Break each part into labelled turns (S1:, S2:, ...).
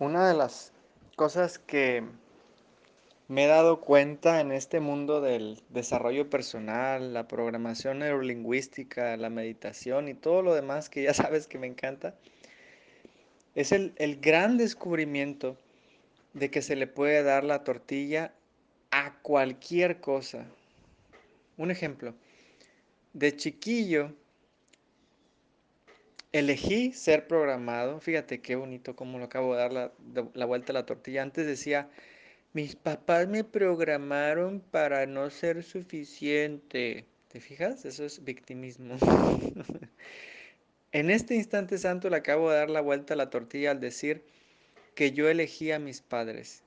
S1: Una de las cosas que me he dado cuenta en este mundo del desarrollo personal, la programación neurolingüística, la meditación y todo lo demás que ya sabes que me encanta, es el, el gran descubrimiento de que se le puede dar la tortilla a cualquier cosa. Un ejemplo, de chiquillo elegí ser programado, fíjate qué bonito cómo lo acabo de dar la, la vuelta a la tortilla. Antes decía, mis papás me programaron para no ser suficiente. ¿Te fijas? Eso es victimismo. en este instante santo le acabo de dar la vuelta a la tortilla al decir que yo elegí a mis padres.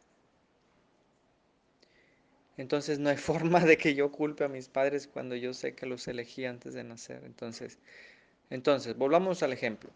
S1: Entonces no hay forma de que yo culpe a mis padres cuando yo sé que los elegí antes de nacer. Entonces, entonces volvamos al ejemplo.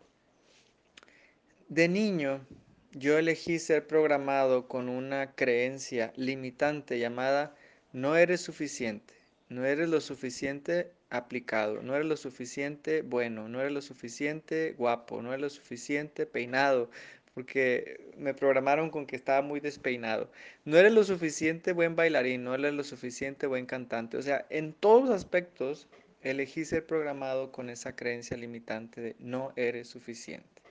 S1: De niño, yo elegí ser programado con una creencia limitante llamada no eres suficiente, no eres lo suficiente aplicado, no eres lo suficiente bueno, no eres lo suficiente guapo, no eres lo suficiente peinado, porque me programaron con que estaba muy despeinado. No eres lo suficiente buen bailarín, no eres lo suficiente buen cantante. O sea, en todos aspectos elegí ser programado con esa creencia limitante de no eres suficiente.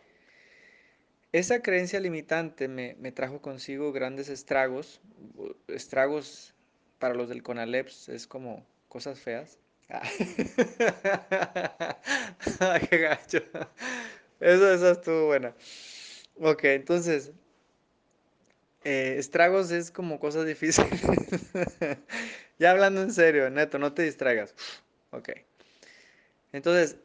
S1: Esa creencia limitante me, me trajo consigo grandes estragos, estragos para los del CONALEPS es como cosas feas. qué gacho. Eso, eso estuvo buena. Ok, entonces, eh, estragos es como cosas difíciles. ya hablando en serio, neto, no te distraigas. Ok. Entonces,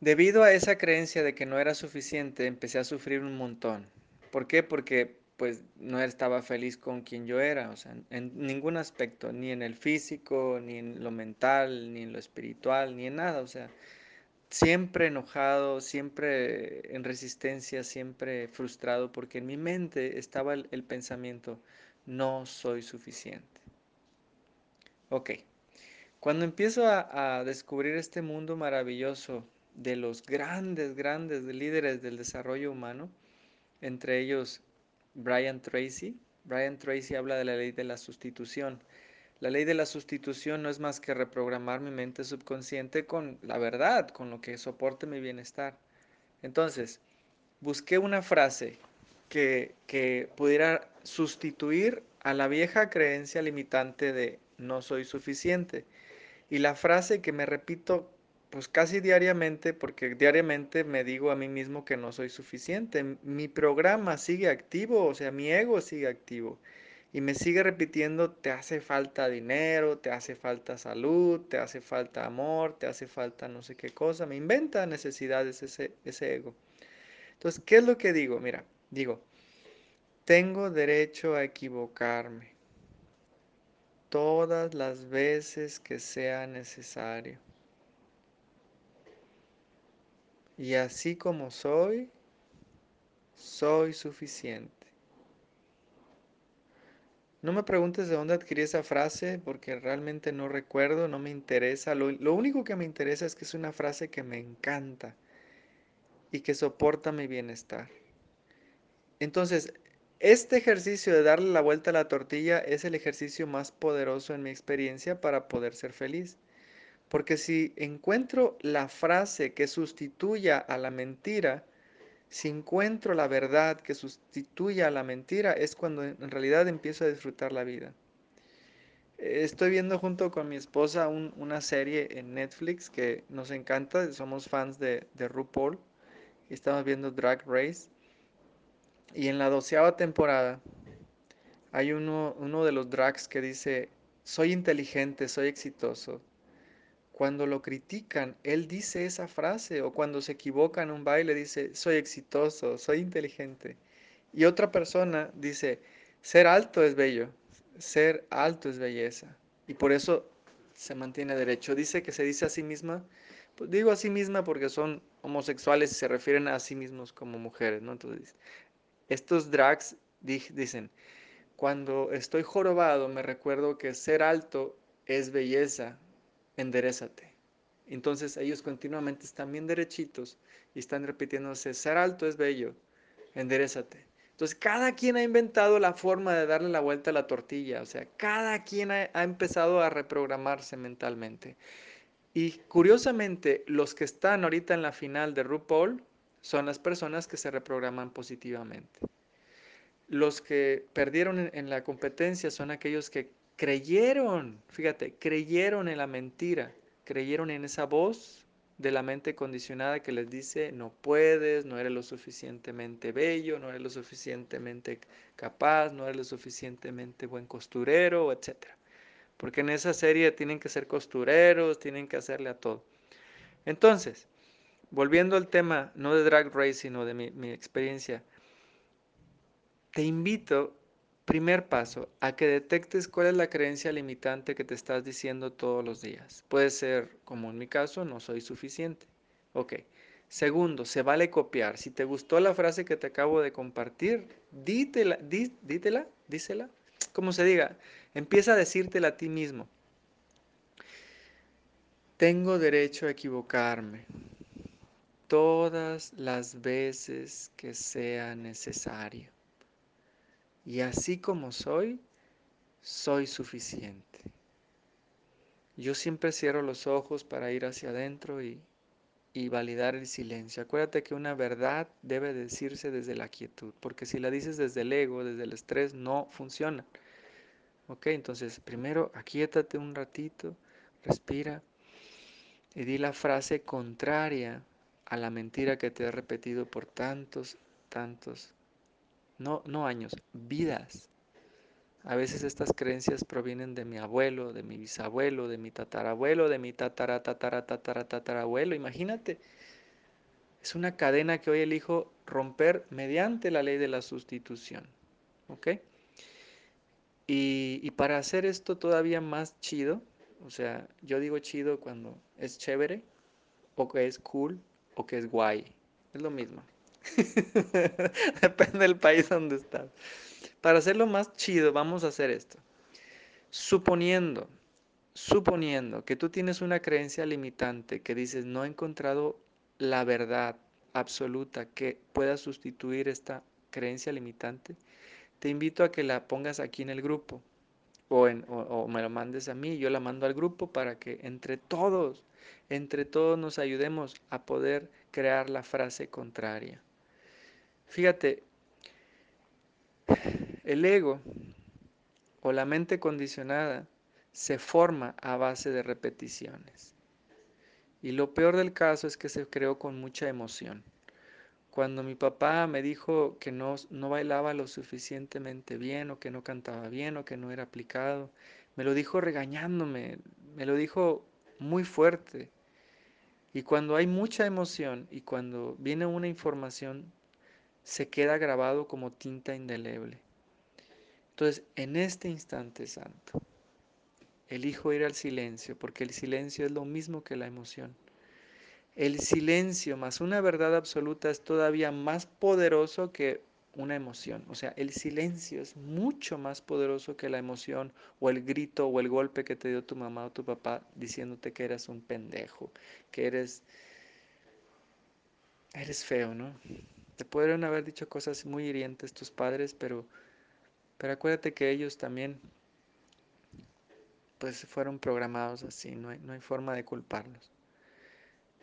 S1: debido a esa creencia de que no era suficiente, empecé a sufrir un montón. ¿Por qué? Porque pues no estaba feliz con quien yo era, o sea, en ningún aspecto, ni en el físico, ni en lo mental, ni en lo espiritual, ni en nada, o sea, siempre enojado, siempre en resistencia, siempre frustrado, porque en mi mente estaba el, pensamiento, no soy suficiente. Ok, cuando empiezo a, descubrir este mundo maravilloso de los grandes, grandes líderes del desarrollo humano, entre ellos Brian Tracy, Brian Tracy habla de la ley de la sustitución. La ley de la sustitución no es más que reprogramar mi mente subconsciente con la verdad, con lo que soporte mi bienestar. Entonces, busqué una frase que, que pudiera sustituir a la vieja creencia limitante de no soy suficiente. Y la frase que me repito pues casi diariamente, porque diariamente me digo a mí mismo que no soy suficiente. Mi programa sigue activo, o sea, mi ego sigue activo y me sigue repitiendo, te hace falta dinero, te hace falta salud, te hace falta amor, te hace falta no sé qué cosa, me inventa necesidades ese, ese ego. Entonces, ¿qué es lo que digo? Mira, digo, tengo derecho a equivocarme todas las veces que sea necesario. Y así como soy, soy suficiente. No me preguntes de dónde adquirí esa frase porque realmente no recuerdo, no me interesa. Lo, único que me interesa es que es una frase que me encanta y que soporta mi bienestar. Entonces, este ejercicio de darle la vuelta a la tortilla es el ejercicio más poderoso en mi experiencia para poder ser feliz. Porque si encuentro la frase que sustituya a la mentira, si encuentro la verdad que sustituya a la mentira, es cuando en realidad empiezo a disfrutar la vida. Estoy viendo junto con mi esposa un, una serie en Netflix que nos encanta, somos fans de, de RuPaul, estamos viendo Drag Race, y en la doceava temporada hay uno, uno de los drags que dice, soy inteligente, soy exitoso, cuando lo critican, él dice esa frase o cuando se equivoca en un baile dice, soy exitoso, soy inteligente. Y otra persona dice, ser alto es bello, ser alto es belleza. Y por eso se mantiene derecho. Dice que se dice a sí misma, pues digo a sí misma porque son homosexuales y se refieren a sí mismos como mujeres, ¿no? Entonces, estos drags dicen, cuando estoy jorobado me recuerdo que ser alto es belleza, enderezate. Entonces ellos continuamente están bien derechitos y están repitiéndose, ser alto es bello, enderezate. Entonces, cada quien ha inventado la forma de darle la vuelta a la tortilla, o sea, cada quien ha, ha empezado a reprogramarse mentalmente. Y curiosamente, los que están ahorita en la final de RuPaul son las personas que se reprograman positivamente. Los que perdieron en, la competencia son aquellos que creyeron, fíjate, creyeron en la mentira, creyeron en esa voz de la mente condicionada que les dice no puedes, no eres lo suficientemente bello, no eres lo suficientemente capaz, no eres lo suficientemente buen costurero, etc. Porque en esa serie tienen que ser costureros, tienen que hacerle a todo. Entonces, volviendo al tema, no de Drag Race, sino de mi, experiencia, te invito, primer paso, a que detectes cuál es la creencia limitante que te estás diciendo todos los días. Puede ser, como en mi caso, no soy suficiente. Ok. Segundo, se vale copiar. Si te gustó la frase que te acabo de compartir, dítela, di, dítela, dísela, como se diga, empieza a decírtela a ti mismo. Tengo derecho a equivocarme todas las veces que sea necesario. Y así como soy, soy suficiente. Yo siempre cierro los ojos para ir hacia adentro y, y, validar el silencio. Acuérdate que una verdad debe decirse desde la quietud, porque si la dices desde el ego, desde el estrés, no funciona. Ok, entonces primero aquíétate un ratito, respira y di la frase contraria a la mentira que te he repetido por tantos, tantos no, no años, vidas. A veces estas creencias provienen de mi abuelo, de mi bisabuelo, de mi tatarabuelo, de mi tatara, tatara, tatara, tatarabuelo. Imagínate, es una cadena que hoy elijo romper mediante la ley de la sustitución. ¿Ok? Y, y para hacer esto todavía más chido, o sea, yo digo chido cuando es chévere, o que es cool, o que es guay. Es lo mismo. Depende del país donde estás. Para hacerlo más chido, vamos a hacer esto. Suponiendo, suponiendo que tú tienes una creencia limitante que dices no he encontrado la verdad absoluta que pueda sustituir esta creencia limitante, te invito a que la pongas aquí en el grupo o, me lo mandes a mí, yo la mando al grupo para que entre todos, entre todos nos ayudemos a poder crear la frase contraria. Fíjate, el ego o la mente condicionada se forma a base de repeticiones. Y lo peor del caso es que se creó con mucha emoción. Cuando mi papá me dijo que no, no bailaba lo suficientemente bien o que no cantaba bien o que no era aplicado, me lo dijo regañándome, me lo dijo muy fuerte. Y cuando hay mucha emoción y cuando viene una información se queda grabado como tinta indeleble. Entonces, en este instante santo, elijo ir al silencio, porque el silencio es lo mismo que la emoción. El silencio más una verdad absoluta es todavía más poderoso que una emoción. O sea, el silencio es mucho más poderoso que la emoción o el grito o el golpe que te dio tu mamá o tu papá diciéndote que eres un pendejo, que eres eres feo, ¿no? Te podrían haber dicho cosas muy hirientes tus padres, pero, pero acuérdate que ellos también pues fueron programados así, no hay, no hay forma de culparlos.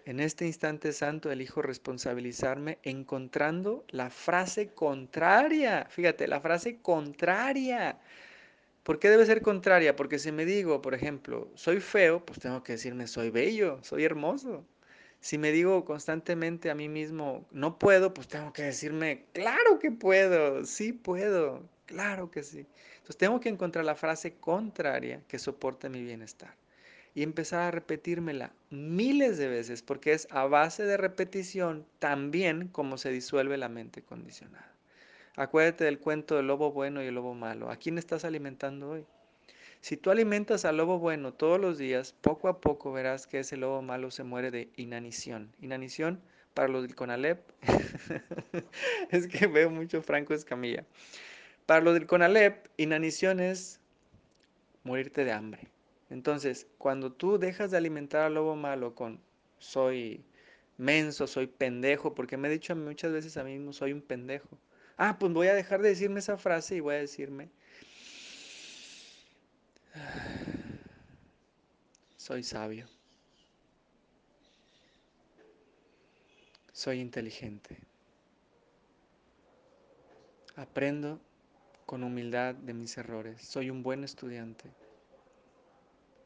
S1: En este instante santo elijo responsabilizarme encontrando la frase contraria. Fíjate, la frase contraria. ¿Por qué debe ser contraria? Porque si me digo, por ejemplo, soy feo, pues tengo que decirme soy bello, soy hermoso. Si me digo constantemente a mí mismo, no puedo, pues tengo que decirme, claro que puedo, sí puedo, claro que sí. Entonces tengo que encontrar la frase contraria que soporte mi bienestar y empezar a repetírmela miles de veces, porque es a base de repetición también como se disuelve la mente condicionada. Acuérdate del cuento del lobo bueno y el lobo malo. ¿A quién estás alimentando hoy? Si tú alimentas al lobo bueno todos los días, poco a poco verás que ese lobo malo se muere de inanición. Inanición para los del CONALEP, es que veo mucho Franco Escamilla. Para los del CONALEP, inanición es morirte de hambre. Entonces, cuando tú dejas de alimentar al lobo malo con soy menso, soy pendejo, porque me he dicho muchas veces a mí mismo, soy un pendejo. Ah, pues voy a dejar de decirme esa frase y voy a decirme, soy sabio, soy inteligente, aprendo con humildad de mis errores, soy un buen estudiante,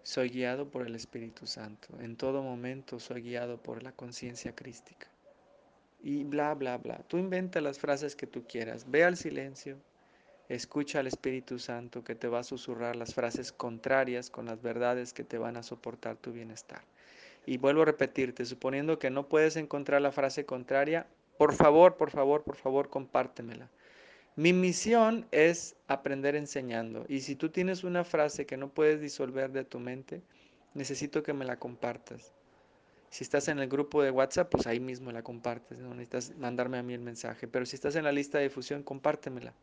S1: soy guiado por el Espíritu Santo, en todo momento soy guiado por la conciencia crística. Y bla, bla, bla. Tú inventa las frases que tú quieras, ve al silencio, Escucha al Espíritu Santo que te va a susurrar las frases contrarias con las verdades que te van a soportar tu bienestar. Y vuelvo a repetirte, suponiendo que no puedes encontrar la frase contraria, por favor, por favor, por favor, compártemela. Mi misión es aprender enseñando. Y si tú tienes una frase que no puedes disolver de tu mente, necesito que me la compartas. Si estás en el grupo de WhatsApp, pues ahí mismo la compartes. No necesitas mandarme a mí el mensaje. Pero si estás en la lista de difusión, compártemela.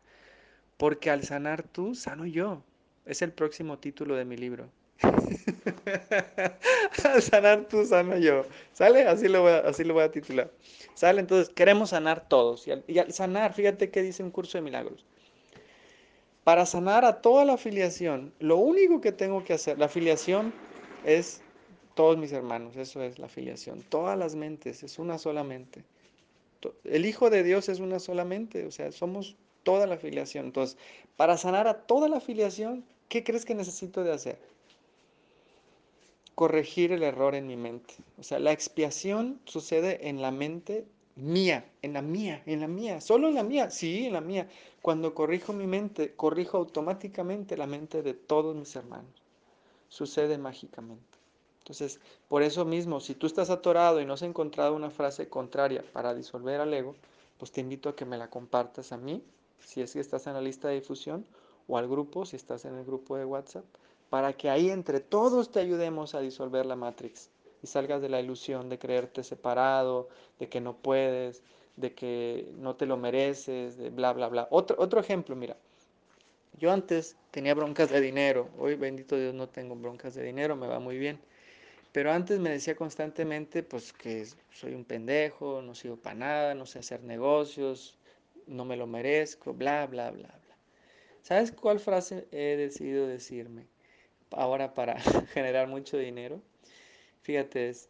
S1: Porque al sanar tú, sano yo. Es el próximo título de mi libro. sanar tú, sano yo. ¿Sale? Así lo voy a, así lo voy a titular. ¿Sale? Entonces, queremos sanar todos. Y al, y al sanar, fíjate qué dice un curso de milagros. Para sanar a toda la afiliación, lo único que tengo que hacer, la afiliación es todos mis hermanos, eso es la afiliación. Todas las mentes, es una sola mente. El Hijo de Dios es una sola mente, o sea, somos toda la afiliación. Entonces, para sanar a toda la afiliación, ¿qué crees que necesito de hacer? Corregir el error en mi mente. O sea, la expiación sucede en la mente mía, en la mía, en la mía, solo en la mía, sí, en la mía. Cuando corrijo mi mente, corrijo automáticamente la mente de todos mis hermanos. Sucede mágicamente. Entonces, por eso mismo, si tú estás atorado y no has encontrado una frase contraria para disolver al ego, pues te invito a que me la compartas a mí si es que estás en la lista de difusión, o al grupo, si estás en el grupo de WhatsApp, para que ahí entre todos te ayudemos a disolver la Matrix y salgas de la ilusión de creerte separado, de que no puedes, de que no te lo mereces, de bla, bla, bla. Otro, otro ejemplo, mira, yo antes tenía broncas de dinero, hoy bendito Dios no tengo broncas de dinero, me va muy bien. Pero antes me decía constantemente, pues que soy un pendejo, no sirvo para nada, no sé hacer negocios, no me lo merezco, bla, bla, bla, bla. ¿Sabes cuál frase he decidido decirme ahora para generar mucho dinero? Fíjate, es,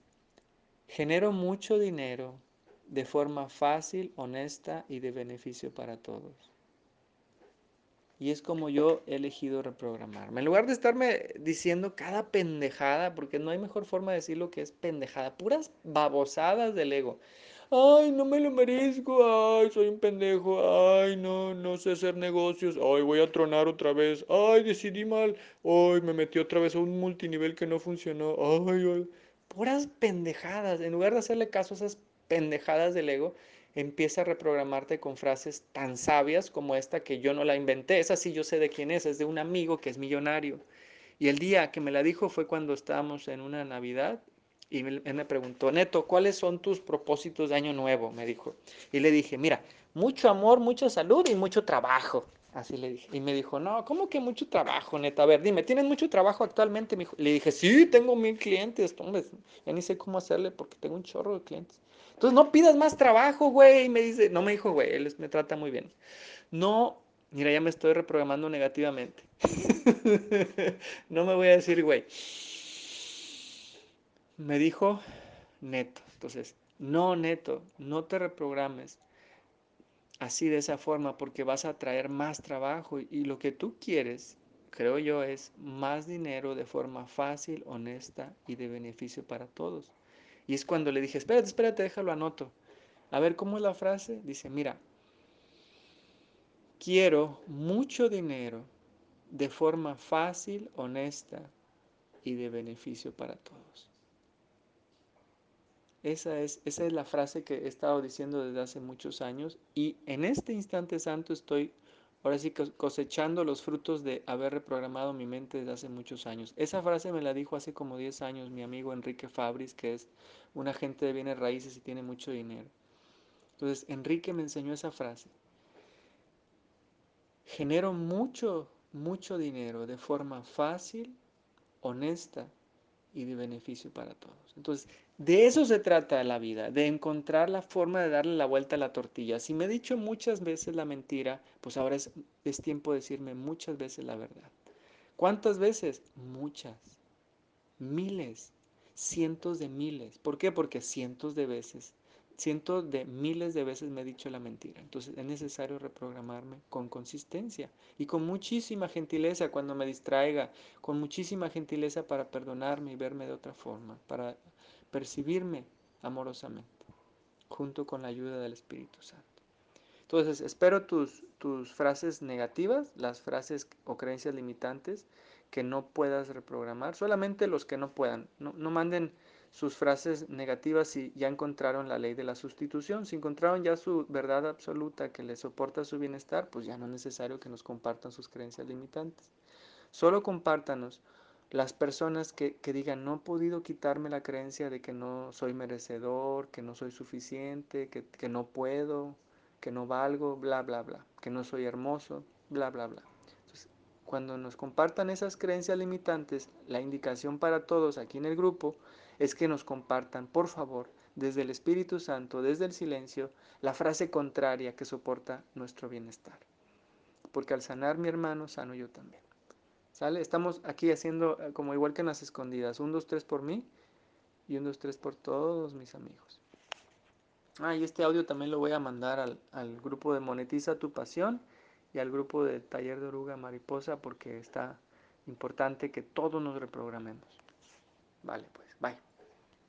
S1: genero mucho dinero de forma fácil, honesta y de beneficio para todos. Y es como yo he elegido reprogramarme. En lugar de estarme diciendo cada pendejada, porque no hay mejor forma de decir lo que es pendejada, puras babosadas del ego ay, no me lo merezco, ay, soy un pendejo, ay, no, no sé hacer negocios, ay, voy a tronar otra vez, ay, decidí mal, ay, me metí otra vez a un multinivel que no funcionó, ay, ay. Puras pendejadas, en lugar de hacerle caso a esas pendejadas del ego, empieza a reprogramarte con frases tan sabias como esta que yo no la inventé, esa sí yo sé de quién es, es de un amigo que es millonario. Y el día que me la dijo fue cuando estábamos en una Navidad y él me preguntó, Neto, ¿cuáles son tus propósitos de año nuevo? Me dijo. Y le dije, mira, mucho amor, mucha salud y mucho trabajo. Así le dije. Y me dijo, no, ¿cómo que mucho trabajo, Neto? A ver, dime, ¿tienes mucho trabajo actualmente? Le dije, sí, tengo mil clientes. Hombre, ya ni sé cómo hacerle porque tengo un chorro de clientes. Entonces, no pidas más trabajo, güey. Y me dice, no me dijo, güey, él me trata muy bien. No, mira, ya me estoy reprogramando negativamente. no me voy a decir, güey me dijo neto. Entonces, no neto, no te reprogrames así de esa forma porque vas a traer más trabajo y lo que tú quieres, creo yo, es más dinero de forma fácil, honesta y de beneficio para todos. Y es cuando le dije, espérate, espérate, déjalo anoto. A ver, ¿cómo es la frase? Dice, mira, quiero mucho dinero de forma fácil, honesta y de beneficio para todos. Esa es, esa es la frase que he estado diciendo desde hace muchos años y en este instante santo estoy ahora sí cosechando los frutos de haber reprogramado mi mente desde hace muchos años. Esa frase me la dijo hace como 10 años mi amigo Enrique Fabris, que es un agente de bienes raíces y tiene mucho dinero. Entonces, Enrique me enseñó esa frase. Genero mucho, mucho dinero de forma fácil, honesta y de beneficio para todos. Entonces, de eso se trata la vida, de encontrar la forma de darle la vuelta a la tortilla. Si me he dicho muchas veces la mentira, pues ahora es, es tiempo de decirme muchas veces la verdad. ¿Cuántas veces? Muchas. Miles. Cientos de miles. ¿Por qué? Porque cientos de veces cientos de miles de veces me he dicho la mentira. Entonces es necesario reprogramarme con consistencia y con muchísima gentileza cuando me distraiga, con muchísima gentileza para perdonarme y verme de otra forma, para percibirme amorosamente, junto con la ayuda del Espíritu Santo. Entonces espero tus, tus frases negativas, las frases o creencias limitantes que no puedas reprogramar, solamente los que no puedan. No, no manden sus frases negativas si ya encontraron la ley de la sustitución. Si encontraron ya su verdad absoluta que les soporta su bienestar, pues ya no es necesario que nos compartan sus creencias limitantes. Solo compártanos las personas que, que, digan, no he podido quitarme la creencia de que no soy merecedor, que no soy suficiente, que, que no puedo, que no valgo, bla, bla, bla, que no soy hermoso, bla, bla, bla. Cuando nos compartan esas creencias limitantes, la indicación para todos aquí en el grupo es que nos compartan, por favor, desde el Espíritu Santo, desde el silencio, la frase contraria que soporta nuestro bienestar. Porque al sanar mi hermano, sano yo también. ¿Sale? Estamos aquí haciendo eh, como igual que en las escondidas. Un, dos, tres por mí y un, dos, tres por todos mis amigos. Ah, y este audio también lo voy a mandar al, al grupo de Monetiza tu Pasión y al grupo de Taller de Oruga Mariposa porque está importante que todos nos reprogramemos. Vale, pues, bye.